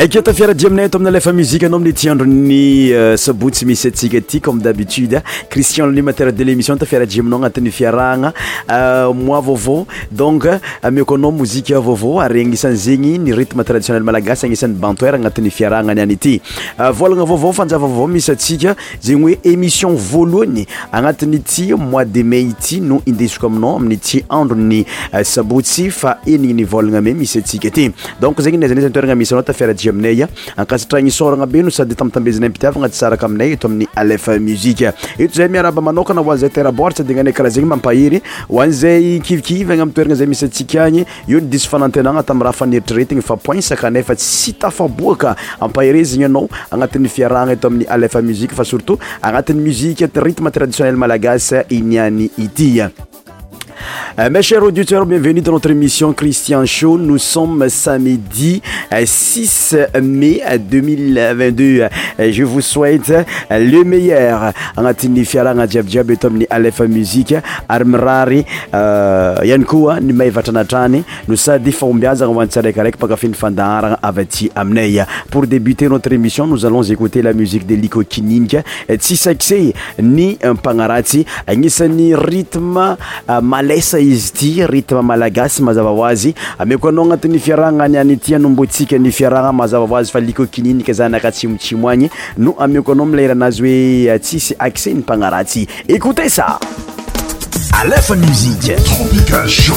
ake tafiara amina tamina lafa mzik anao miy iandrony sabotsy misy asikaty ome dabitude crisin nmater de lmsiontaraa aytaiel malaasa misanao tafiaraji aminaya akasatrany soranabe o sady tamtambeinay mpiiavana ts araka aminay etoaminny fa mui etzay miraankaa zaysyaakh zenymampaheryoazay kiikivntoerna zay misy atsiany iodisofanatnana ta rahfaneritrretina fapoinkayfa syfkapaherezny aa agnatiy frana etoamin'y ai fast agnati'ymirtmtradinemalagas inyay iy Euh, mes chers auditeurs, bienvenue dans notre émission Christian Show. Nous sommes samedi 6 euh, mai 2022. Euh, je vous souhaite le meilleur. Angatini fiala ngajab jab etomni alefa musique armrari yankuwa ni mai vatanatani nous sa difombiaza ngwantsare karek paka fin fandara avati amnei. Pour débuter notre émission, nous allons écouter la musique de Liko Kininga. Tsisaksei ni pangarati agnisani rythme mal lesa izy ty ritme malagasy mazava hoazy amioko anao agnatin'ny fiarahgna anyanytyanombotsika nyfiarahagna mazava hoazy fa licokininika zany akatsimotsimo agny no amiko anao milayiranazy hoe atsisy eh, akxe nympagnaratsy ekotesa alefa musike tropicao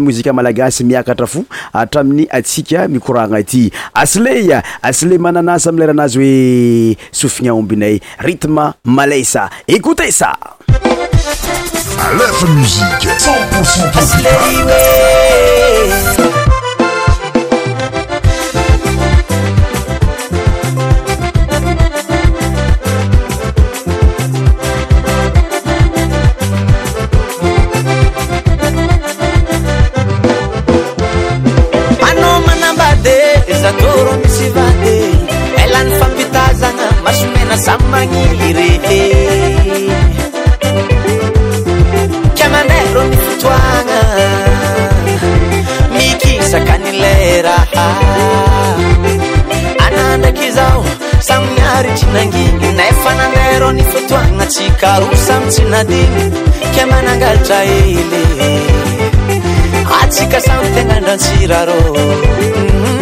mozika malagasy miakatra fo atraminy atsika mikoragna aty asleya asley mananasy amleranazy hoe sofigna ombynay ritme malaisa ecote isa lefa msike c0ntpocent samy magniree ka manay rô ni fotoagna mikisaka nylera anandraky zao samyniaritrinangiy nefa nanday rô ni fotoagna tsi karo samitsy nadiny ke manangalatra ely atsika saho tegnandratsira rô mhm.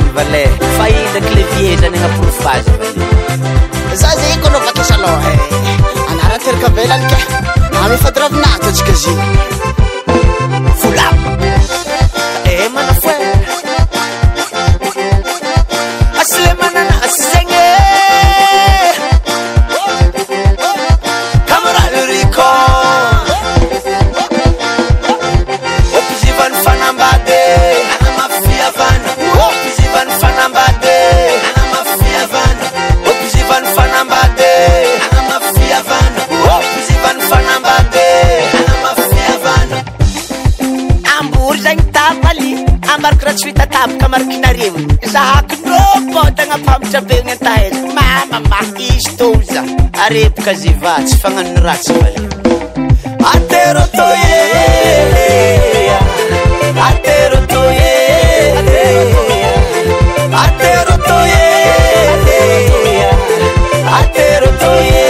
yvale faida klevierzananaporofazy va zazekona fakasala eh, anhara tarakavela nyka amyfadyravinakajy ka ze maraki narimo zahaky no botagnapampatra be gny antahaza mamama izy tô za arebaka zeva tsy fagnanony ratsy malea aterotô el aterotoaterotôaer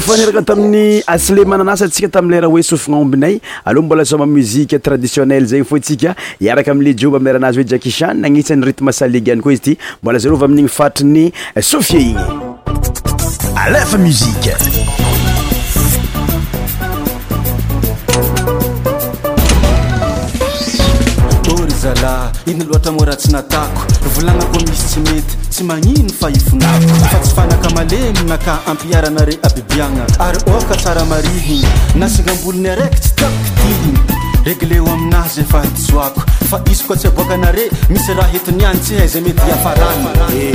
faniraka tamin'ny asle mananasa atsika tamleraha hoe sofignaombinay aloha mbola asoma muziqe traditionnel zegny fo tsika iaraka amle jioba amileranazy hoe jiakishany nagnisan'ny rithme salig any koa izy ty mbola zareo va amin'igny fatriny eh, sofie igny alefa musike dala inyloatra moratsy natako volagnako misy tsy mety tsy magnino fahifonako fa tsy fanaka malemi naka ampiaranare abibiagna ary oka tsara marihiny nasingambolony araiky tsy takitihin legleo aminazy efa hitisoako fa izy ko tsy aboka anare misy raha hetiniany tsy ha za mety iafaranaaa eh,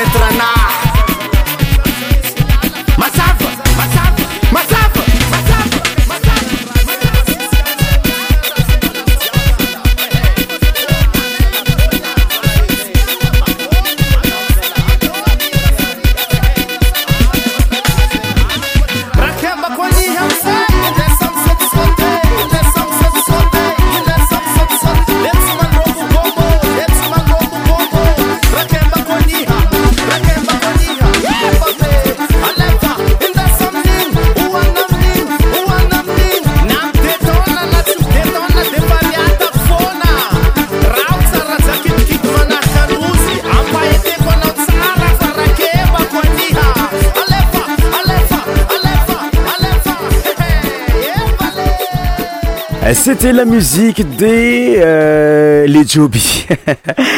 me trana C'était la musique des euh, les Joby.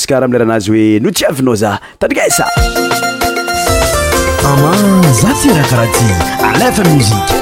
kara amlerahanazy hoe no tyavinao za tanikay sa ama za tirahakarahati alefa mizika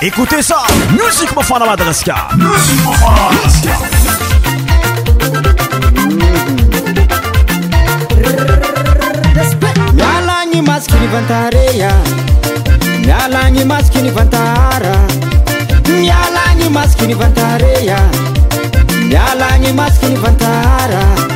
ékoute sa muzik mafana madagasikamikmialagny masky ny vantarea mialagny maskynyvantara mialagny masiky ny vantarea mialagny masiky ny vantara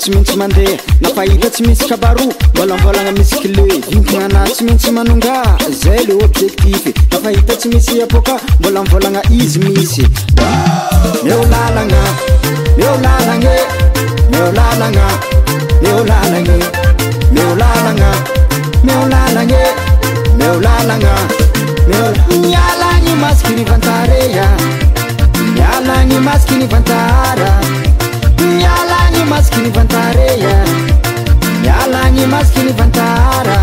tsy maintsy mandeha nafahita tsy misy kaparo mbola mivolagna misy kle vinkina anazy tsy mintsy manonga zay leo objektif nafahita tsy misy abôka mbola mivolagna izy misy miolalananeniaane ioana ianenaasaa maskini vantarea yalany maskini vantara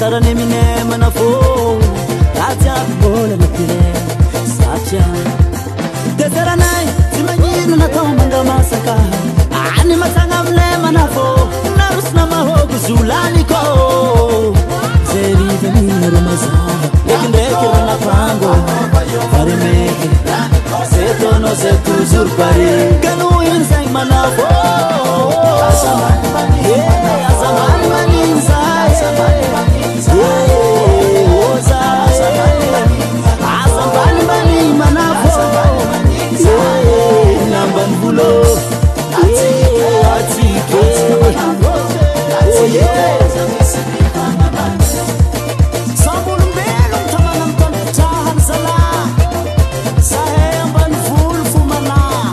sarany minamana fô aia bôlanapiena satya di saranay sy magnino natao mangamasaka any mahatagna amina mana fô narosynamarôko zolany ko za ritaninnaromaza dekindray konanafrango aremekyzatona za tojor bare kano in zagny manavôzamany maniny za ezamisy diamamanz sambolombelon tramana nitany pitrahany zala zaha mbanyvoly fô manao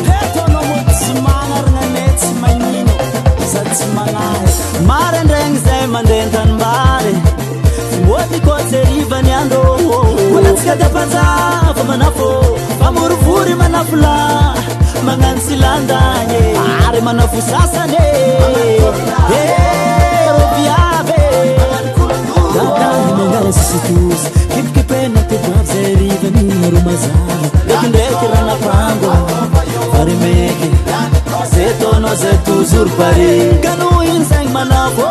ndra ataonao moko zymagna aragnanay tsy manino za tsy manazy marandragny izay mandeha antanimbary oty ko derivany androô olatsika daapajafa manafoô mpamorovory manafo la magnano sylandagny ary eh, manavo sasany erobiaby eh, laay manassyosy kifkypenatyrza rivaniromaza datindrako rônafrango aremeky zetanaza tojor barekano inozagny manabô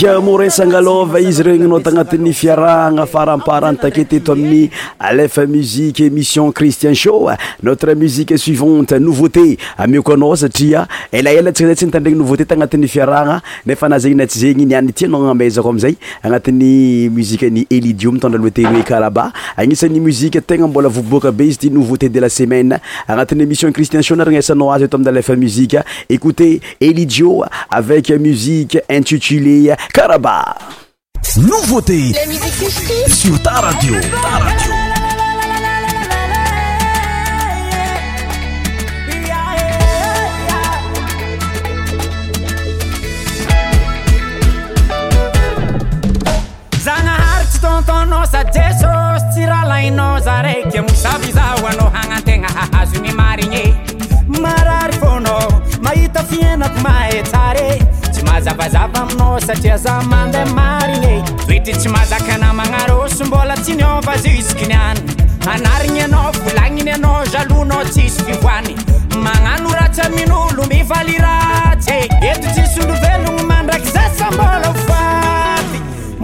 morinsngalôva izy regny nao tagnatin'ny fiaragna faramparanytakety eto amin'ny alefa musique émission cristian sho notre musique suivante nouveauté amkoanao satria elaela tsiazay tsy nitandrna novauté tanati'ny fiaanatéeliio avec musique intitulé karaba no vote sur taradio zagnahary tsy tontonosa jesosy tsy raha lainaza raiky motavizaho anao hagnantegna hahazo ny marigne marary fônao mahita fianako mahay tsary zavazava aminao satria za mandeha marine toeti tsy mahazakana magnaro sy mbola tinyofaze izikiniany anarigny anao volagniny anao jalonao tsy izy fivoany magnano oratsa min'olo mivaliratse eto tsisylovelogno mandraky zasabôla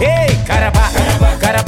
Ei, caraba, caraba.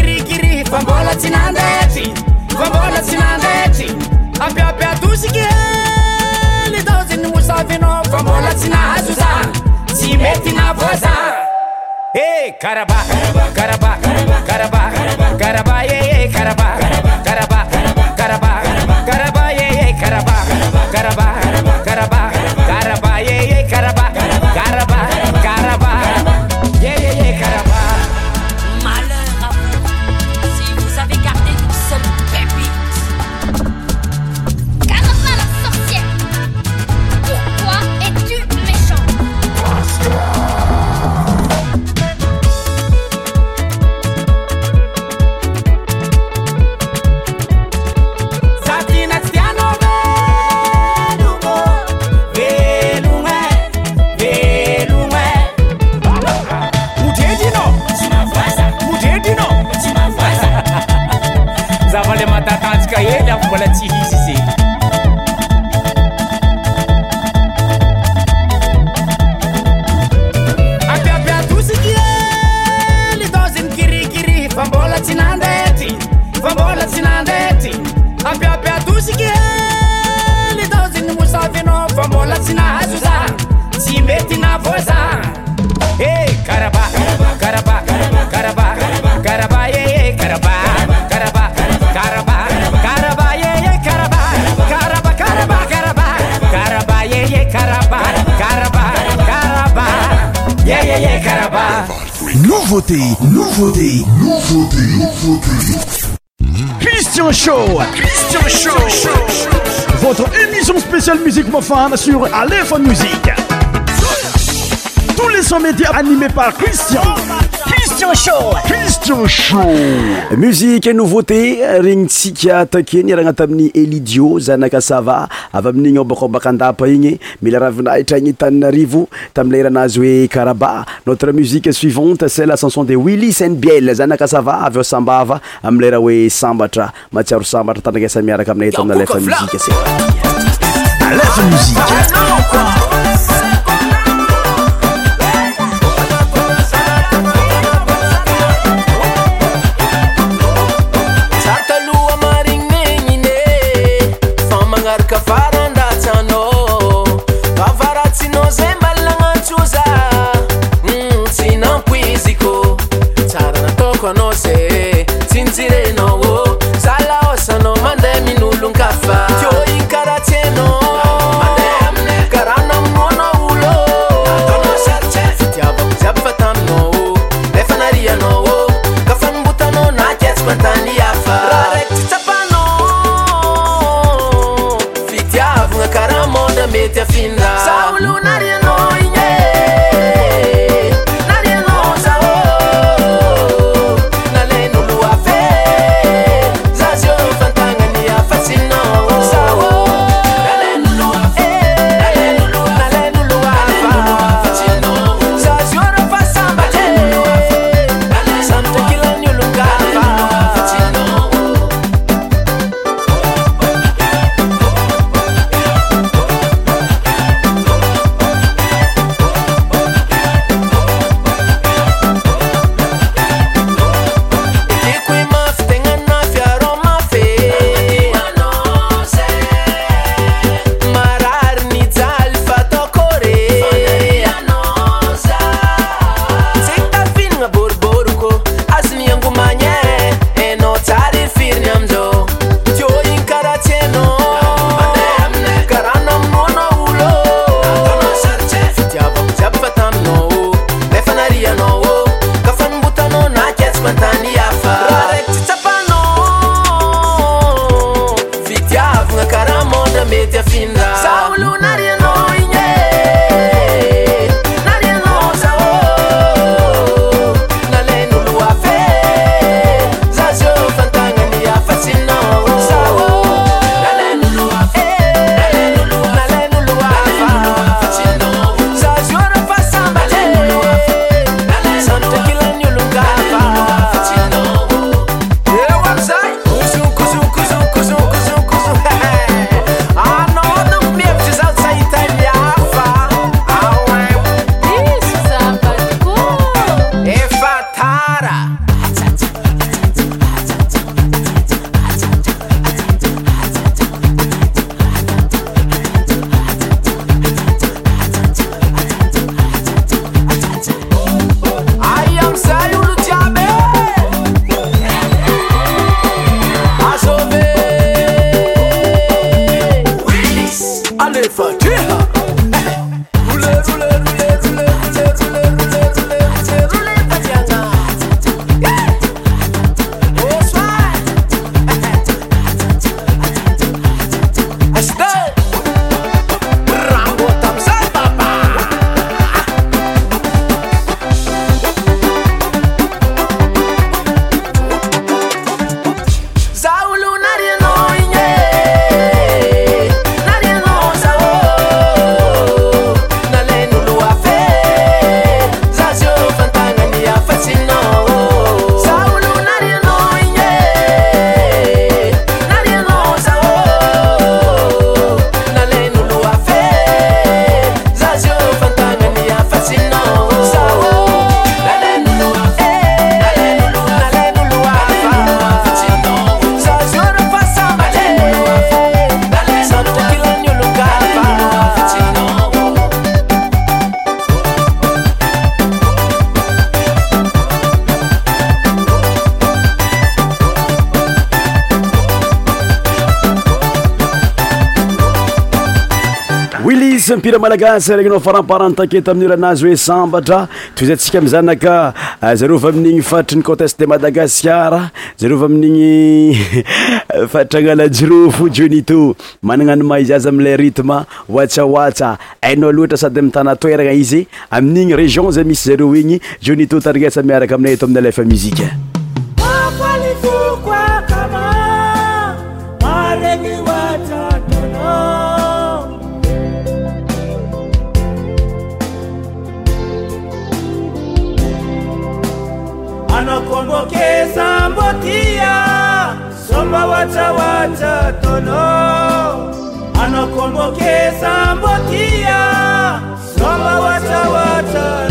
fambola tsy nandety fambola tsy nandety ambiabiatosikely daozeny mosavena fambola tsy naazo za tsy mety navoza ekarab eh, stinhmusienouvauté regnytsika takeniaranata amin'ny elidio zanaka sava avy amin'igny obakobakandapa igny mila ravinahitra igny taninyarivo tami'lerahanazy oe karaba notre musique suivante se la chanson de willi sane biel zanaka sava avyo sambaava amileraha oe sambatra matsiaro sambatra tanakasa miaraka aminay taialami la musique. pasar. mpiramalagasyrenna faraparan taket amiiranazy oe sambatra tozaysikamizanaka ah, zarev amin'inyfatrinycotesde madagasar zarev amin'inyfatranajer fo jonito manana anoma izy azy amle rytmewatsaasa ainao otra sady amiy tanatoerana izy amin'igny région zay misy zareo igny jonito trinesa miaraka aminay to aminy lfa mzi sambotia somba waca wacha tono ana komboke sambotiya somba wacawaca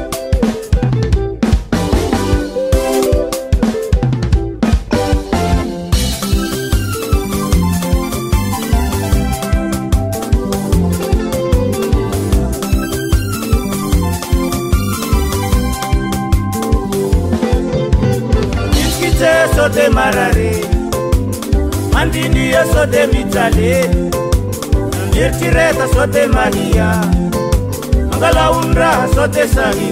diste mie dirtireta sode mahia anglaundraha sote sai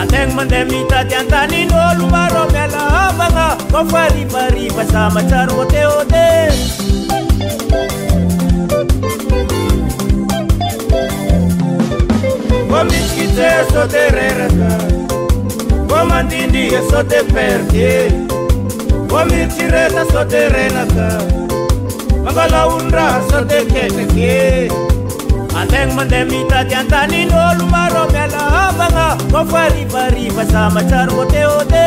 aten mande mitatyantaninolo maromyalabagna kafalimarifasamatsara ote-ôtemiskitestrer mandindria e sote perke oa mirotsireta sote renaka mangalaonoraha sote keteke andegna mandeha mita ty an-tanyny olo maro miala abagna mofa rivariva za matsary môte ôtemte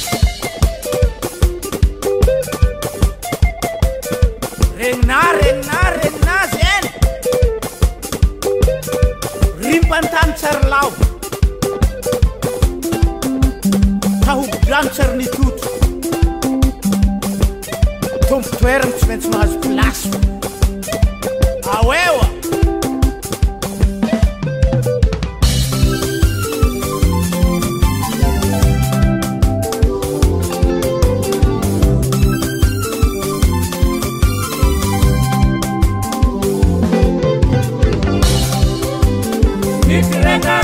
Isileka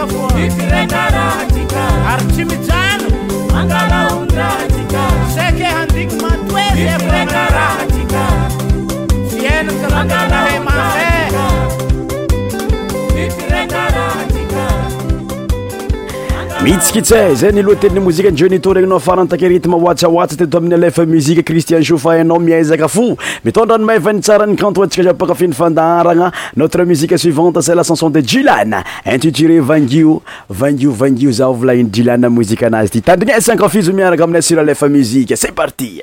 arcimijanseke handikmatuesee itsikits ay zay niloa teniny mozika ny jonito regnynao farantaky ritme watshawatsa teto amin'ny alafa muzike kristian soufainao miezaka fo mitondrany mafa ni tsara ni qante ohtsika zpakafiny fandaragna notre musique suivante ce la chanson de jilane intituré vangio vangio vangio za vola iny jilana mozike anazy ity tandrignasankafizo miaraka amina sur alefa muzike c'est parti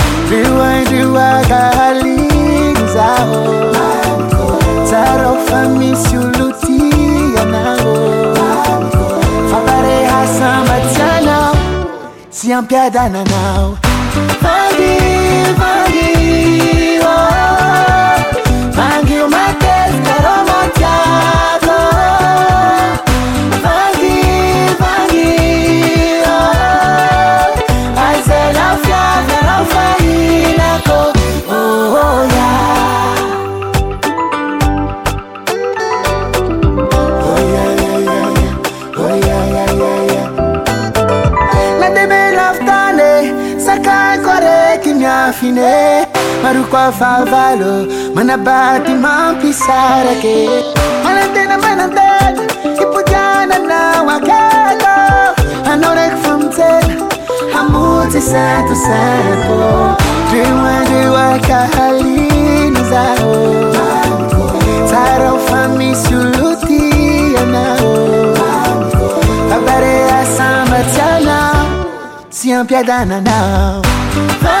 的里在 rfmisltrhs 么 csip 的 mine Maruko afavalo Manabati mampisarake Malantena manantena Ipujana na wakelo Anorek famtena Hamuti santo santo Drewa drewa zao Taro fami suluti yanao Tabare asamba tiana Siampiadana now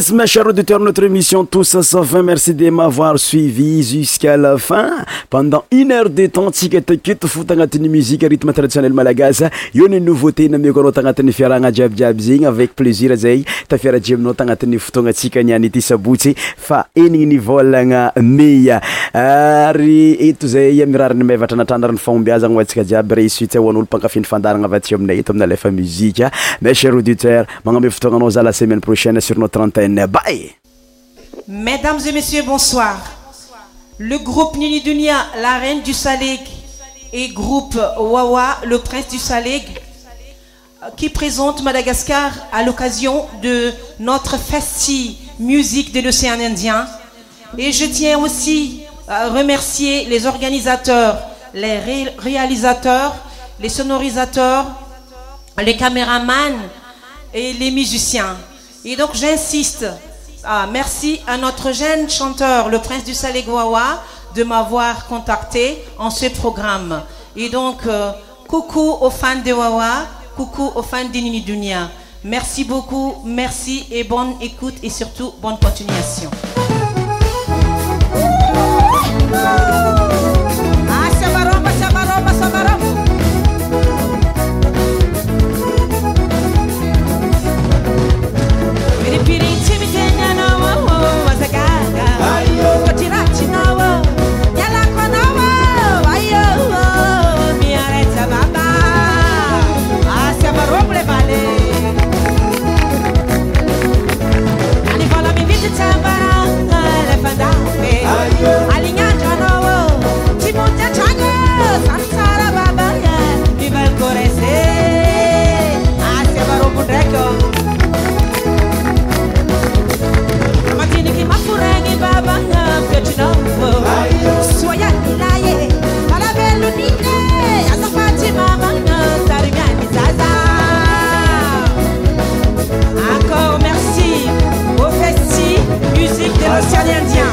smain cher auditeur notre émission tousasafin merci de mavoir suivi jusqu'à la fin pendant une heure de temps tsika taketo fo tagnatin'ny muzique rythme traditionnel malagasa eo ni nouveauté name ko anao tagnatin'ny fiarahagna djiabydjiaby zegny avec plaisir zay tafiaradje aminao tagnatin'ny fotoagna antsika niany ity sabotsy fa enigny ni volagna meya ary eto zay amirariny mevatra natrandrany fagnombiazana ho antsika jiaby re suite ho an'olo mpankafiny fandaragna avy aty aminay eto amina lefa muzika mes chers auditeurs magname fotoagnanao za la semaine prochaine sur notre antenne bye mesdames et messieurs bonsoir le groupe Nini Dunia la reine du Saleg et groupe Wawa le prince du Saleg qui présente Madagascar à l'occasion de notre festi musique de l'océan Indien et je tiens aussi euh, remercier les organisateurs, les réalisateurs, les sonorisateurs, les caméramans et les musiciens. Et donc j'insiste, ah, merci à notre jeune chanteur, le prince du Saléguawa, de m'avoir contacté en ce programme. Et donc, euh, coucou aux fans de Wawa, coucou aux fans d'Inimidunia. Merci beaucoup, merci et bonne écoute et surtout bonne continuation. soiandia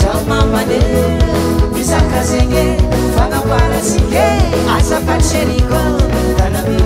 salmamane isakazee fadawarasige azapacerigotanabi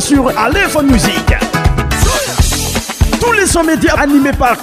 sur Aléphone Musique. Tous les sons médias animés par